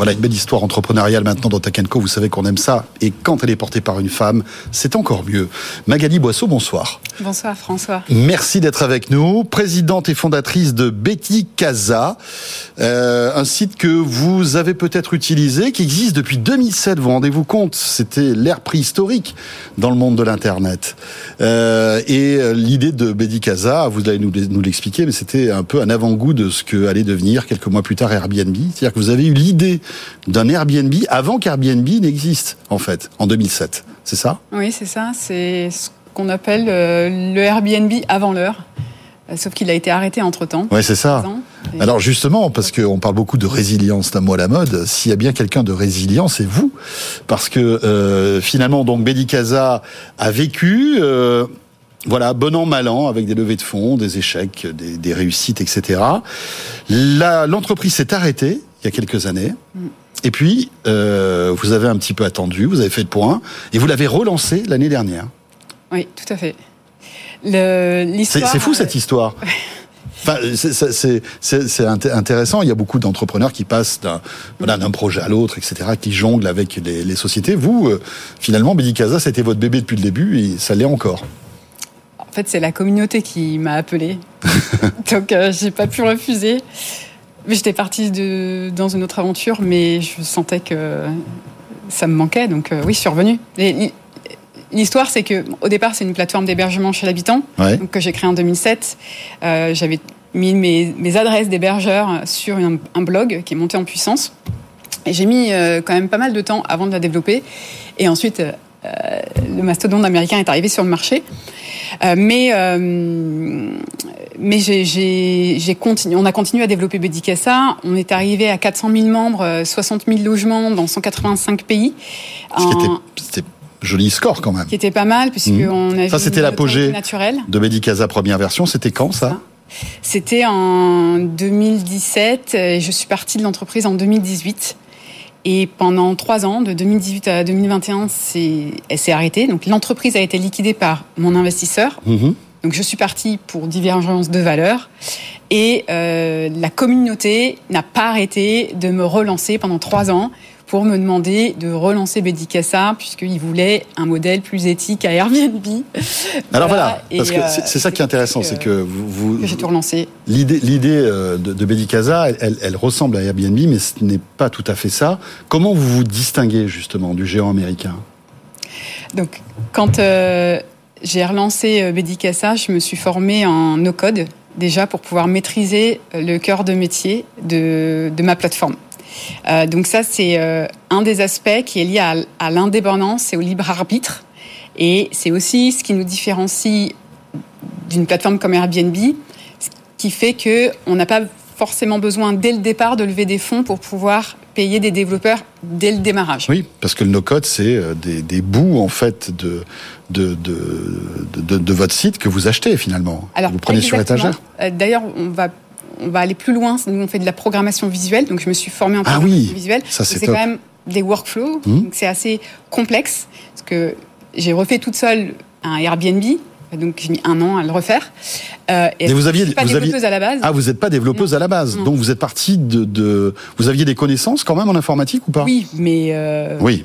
Voilà une belle histoire entrepreneuriale maintenant dans Takenko. Vous savez qu'on aime ça. Et quand elle est portée par une femme, c'est encore mieux. Magali Boisseau, bonsoir. Bonsoir François. Merci d'être avec nous. Présidente et fondatrice de Betty Casa, euh, un site que vous avez peut-être utilisé, qui existe depuis 2007. Vous rendez-vous compte? C'était l'ère préhistorique dans le monde de l'Internet. Euh, et euh, l'idée de Betty Casa, vous allez nous, nous l'expliquer, mais c'était un peu un avant-goût de ce que allait devenir quelques mois plus tard Airbnb. C'est-à-dire que vous avez eu l'idée d'un Airbnb avant qu'Airbnb n'existe, en fait, en 2007. C'est ça? Oui, c'est ça. C'est ce qu'on appelle euh, le Airbnb avant l'heure. Euh, sauf qu'il a été arrêté entre-temps. Oui, c'est ça. Alors justement, parce qu'on parle beaucoup de résilience, d'un mot à la mode, s'il y a bien quelqu'un de résilient, c'est vous. Parce que euh, finalement, donc Casa a vécu... voilà, bon an, mal an, avec des levées de fonds, des échecs, des, des réussites, etc. L'entreprise s'est arrêtée il y a quelques années. Mm. Et puis, euh, vous avez un petit peu attendu, vous avez fait le point, et vous l'avez relancé l'année dernière. Oui, tout à fait. C'est fou cette histoire. Enfin, c'est intéressant. Il y a beaucoup d'entrepreneurs qui passent d'un voilà, projet à l'autre, etc., qui jonglent avec les, les sociétés. Vous, euh, finalement, Medicasa, c'était votre bébé depuis le début et ça l'est encore. En fait, c'est la communauté qui m'a appelé. Donc, euh, j'ai pas pu refuser. J'étais partie de, dans une autre aventure, mais je sentais que ça me manquait, donc euh, oui, je suis revenue. L'histoire, c'est que au départ, c'est une plateforme d'hébergement chez l'habitant que j'ai créée en 2007. Euh, j'avais mis mes, adresses d'hébergeurs sur un, blog qui est monté en puissance. Et j'ai mis euh, quand même pas mal de temps avant de la développer. Et ensuite, le mastodonte américain est arrivé sur le marché. mais mais j'ai continué, on a continué à développer Bedicassa. On est arrivé à 400 000 membres, 60 euh, 000 logements dans 185 pays. C'était joli score quand même. Qui était pas mal puisque mmh. on a ça c'était l'apogée de Bedicasa première version. C'était quand ça, C'était en 2017 et je suis partie de l'entreprise en 2018. Et pendant trois ans, de 2018 à 2021, elle s'est arrêtée. Donc l'entreprise a été liquidée par mon investisseur. Mmh. Donc je suis partie pour divergence de valeurs et euh, la communauté n'a pas arrêté de me relancer pendant trois ans pour me demander de relancer Bedicassa puisqu'ils voulaient un modèle plus éthique à Airbnb. Alors voilà, parce que c'est ça qui est intéressant, c'est que vous, j'ai tout relancé. L'idée, l'idée euh, de, de Bedicasa, elle, elle, ressemble à Airbnb, mais ce n'est pas tout à fait ça. Comment vous vous distinguez justement du géant américain? Donc, quand euh, j'ai relancé euh, Bedicassa, je me suis formée en no-code déjà pour pouvoir maîtriser euh, le cœur de métier de, ma plateforme. Euh, donc ça, c'est un des aspects qui est lié à, à l'indépendance et au libre arbitre. Et c'est aussi ce qui nous différencie d'une plateforme comme Airbnb, ce qui fait que on n'a pas forcément besoin dès le départ de lever des fonds pour pouvoir payer des développeurs dès le démarrage. Oui, parce que le no-code, c'est euh, des, des, bouts en fait de de, de, de, votre site que vous achetez finalement. Alors, vous prenez sur étagère. Euh, d'ailleurs, on va on va aller plus loin. Nous, on fait de la programmation visuelle, donc je me suis formée en ah programmation oui, visuelle. Ça, c'est quand même des workflows, mmh. donc c'est assez complexe parce que j'ai refait toute seule un Airbnb donc j'ai mis un an à le refaire. Euh, et vous aviez, pas développeuse à la base. Ah, vous n'êtes pas développeuse à la base. Donc vous êtes partie de, de, Vous aviez des connaissances quand même en informatique ou pas? Oui, mais. Euh, oui.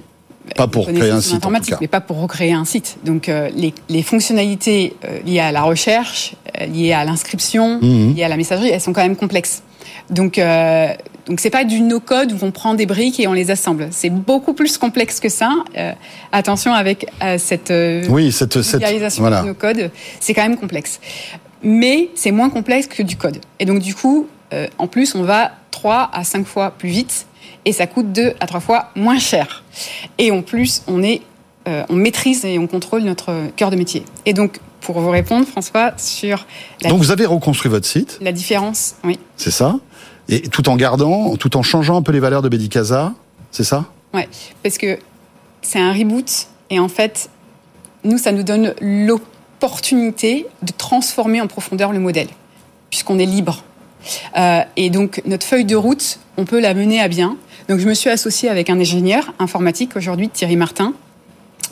Pas pour créer un site. En tout cas. mais pas pour recréer un site. Donc euh, les, les, fonctionnalités liées à la recherche, liées à l'inscription, mmh. liées à la messagerie, elles sont quand même complexes. Donc, donc c'est pas du no-code où on prend des briques et on les assemble. C'est beaucoup plus complexe que ça. Euh, attention avec euh, cette euh, oui, cette, cette no-code, c'est quand même complexe. Mais c'est moins complexe que du code. Et donc du coup, euh, en plus, on va 3 à 5 fois plus vite et ça coûte 2 à 3 fois moins cher. Et en plus, on est euh, on maîtrise et on contrôle notre cœur de métier. Et donc pour vous répondre, François, sur la, Donc vous avez reconstruit votre site, la différence. Oui, c'est ça Et tout en gardant, tout en changeant un peu les valeurs de Bédicasa, c'est ça? Ouais, parce que c'est un reboot et en fait, nous, ça nous donne l'opportunité de transformer en profondeur le modèle, puisqu'on est libre. Euh, et donc notre feuille de route, on peut la mener à bien. Donc je me suis associée avec un ingénieur informatique aujourd'hui, Thierry Martin.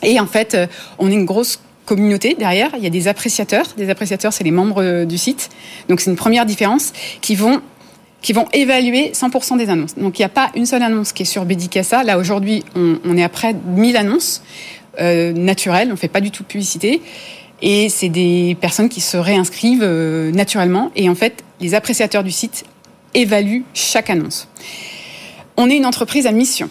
Et en fait, euh, on est une grosse communauté derrière. Il y a des appréciateurs. Des appréciateurs, c'est les membres euh, du site. Donc c'est une première différence qui vont qui vont évaluer 100% des annonces. Donc il n'y a pas une seule annonce qui est sur Bédicassa. Là aujourd'hui, on, est à près de 1000 annonces naturelles. On fait pas du tout de publicité. Et c'est des personnes qui se réinscrivent euh, naturellement. Et en fait, les appréciateurs du site évaluent chaque annonce. On est une entreprise à mission.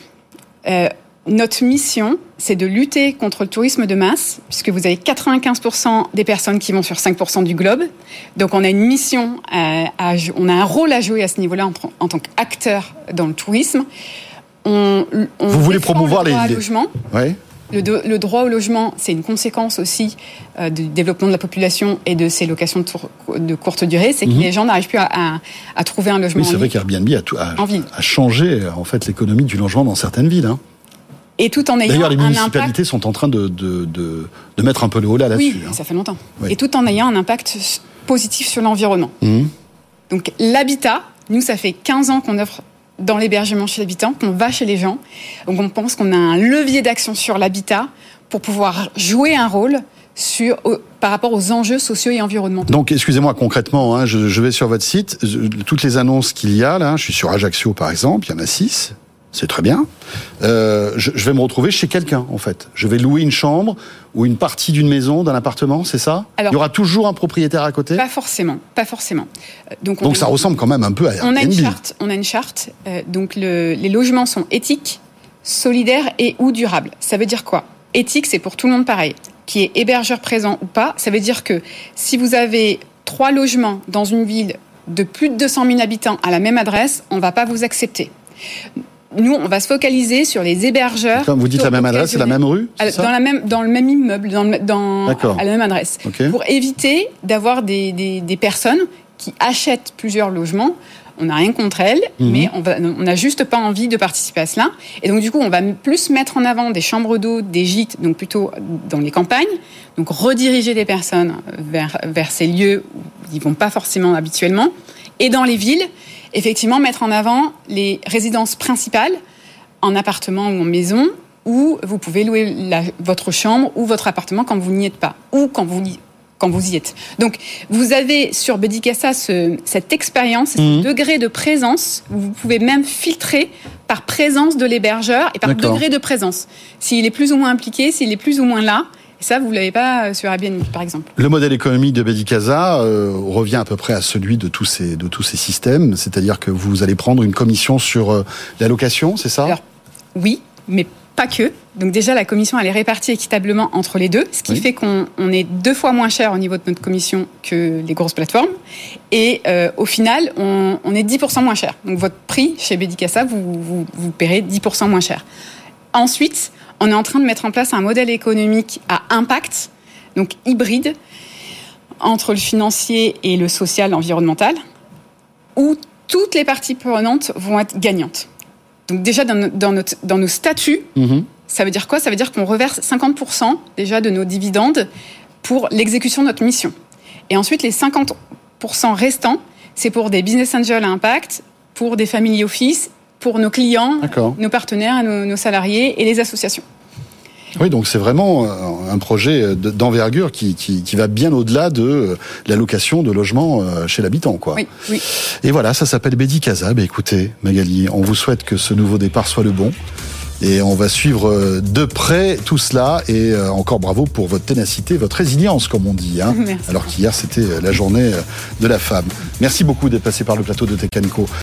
Euh, notre mission, c'est de lutter contre le tourisme de masse, puisque vous avez 95% des personnes qui vont sur 5% du globe. Donc on a une mission, à, à- on a un rôle à jouer à ce niveau-là en, en tant qu'acteur dans le tourisme. On, on Vous voulez promouvoir le les- les- logement. Ouais. Le, do- le droit au logement, c'est une conséquence aussi euh, du développement de la population et de ces locations de, tour- de courte durée. C'est que les gens n'arrivent plus à, à- à trouver un logement Mhm. Oui, c'est vrai qu'Airbnb a, tout- a, changé en fait l'économie du logement dans certaines villes. hein. Et tout en ayant D'ailleurs, les un municipalités impact. sont en train de, de, de, de mettre un peu le haut là là-dessus. Oui, hein. ça fait longtemps. Oui. Et tout en ayant un impact positif sur l'environnement. Mhm. Donc l'habitat, nous, ça fait 15 ans qu'on offre dans l'hébergement chez l'habitant, qu'on va chez les gens. Donc on pense qu'on a un levier d'action sur l'habitat pour pouvoir jouer un rôle sur, par rapport aux enjeux sociaux et environnementaux. Donc, excusez-moi concrètement, hein, je, vais sur votre site, toutes les annonces qu'il y a là, je suis sur Ajaccio par exemple, il y en a six, c'est très bien. Euh, je, je vais me retrouver chez quelqu'un en fait. Je vais louer une chambre ou une partie d'une maison, d'un appartement, c'est ça? Alors- Il y aura toujours un propriétaire à côté? Pas forcément, pas forcément. Euh, Donc, ça ressemble quand même un peu à On a une Airbnb. charte. On a une charte. Euh, donc le- les logements sont éthiques, solidaires et ou durables. Ça veut dire quoi? Éthique, c'est pour tout le monde pareil. Qui est hébergeur présent ou pas, ça veut dire que si vous avez trois logements dans une ville de plus de 200 000 habitants à la même adresse, on va pas vous accepter. Nous, on va se focaliser sur les hébergeurs. Comme vous dites la même adresse, c'est la même rue ça dans, la même, dans le même immeuble, dans, le- dans, D'accord. à la même adresse. Pour éviter d'avoir des, des, des personnes qui achètent plusieurs logements. On n'a rien contre elles, Mhm. mais on n'a juste pas envie de participer à cela. Et donc, du coup, on va plus mettre en avant des chambres d'eau, des gîtes, donc plutôt dans les campagnes. Donc, rediriger des personnes vers, vers ces lieux où ils vont pas forcément habituellement. Et dans les villes, effectivement, mettre en avant les résidences principales en appartement ou en maison, où vous pouvez louer la- votre chambre ou votre appartement quand vous n'y êtes pas, ou quand vous, y- quand vous y êtes. Donc, vous avez sur Bedicassa ce, cette expérience, ce degré de présence, où vous pouvez même filtrer par présence de l'hébergeur et par degré de présence. S'il est plus ou moins impliqué, s'il est plus ou moins là. Et ça, vous ne l'avez pas euh, sur Airbnb, par exemple? Le modèle économique de Bédicasa euh, revient à peu près à celui de tous ces, de tous ces systèmes, c'est-à-dire que vous allez prendre une commission sur euh, la location, c'est ça? Alors, Oui, mais pas que. Donc déjà, la commission, elle est répartie équitablement entre les deux, ce qui Oui. fait qu'on on est deux fois moins cher au niveau de notre commission que les grosses plateformes. Et euh, au final, on, on est 10% moins cher. Donc votre prix chez Bédicassa, vous, vous, vous paierez 10% moins cher. Ensuite, on est en train de mettre en place un modèle économique à impact, donc hybride, entre le financier et le social environnemental, où toutes les parties prenantes vont être gagnantes. Donc déjà, dans, no- dans notre, dans nos statuts, Mhm. ça veut dire quoi? Ça veut dire qu'on reverse 50% déjà de nos dividendes pour l'exécution de notre mission. Et ensuite, les 50% restants, c'est pour des business angels à impact, pour des family office, pour nos clients, nos partenaires, nos, nos salariés et les associations. Oui, donc c'est vraiment euh, un projet de- d'envergure qui, qui, qui va bien au-delà de euh, la location de logements euh, chez l'habitant, quoi. Oui, oui. Et voilà, ça s'appelle Bédicasa. Ben écoutez, Magali, on vous souhaite que ce nouveau départ soit le bon. Et on va suivre de près tout cela. Et encore bravo pour votre ténacité, votre résilience, comme on dit. Hein, Merci. alors qu'hier, c'était la journée de la femme. Merci beaucoup d'être passé par le plateau de Tech Co.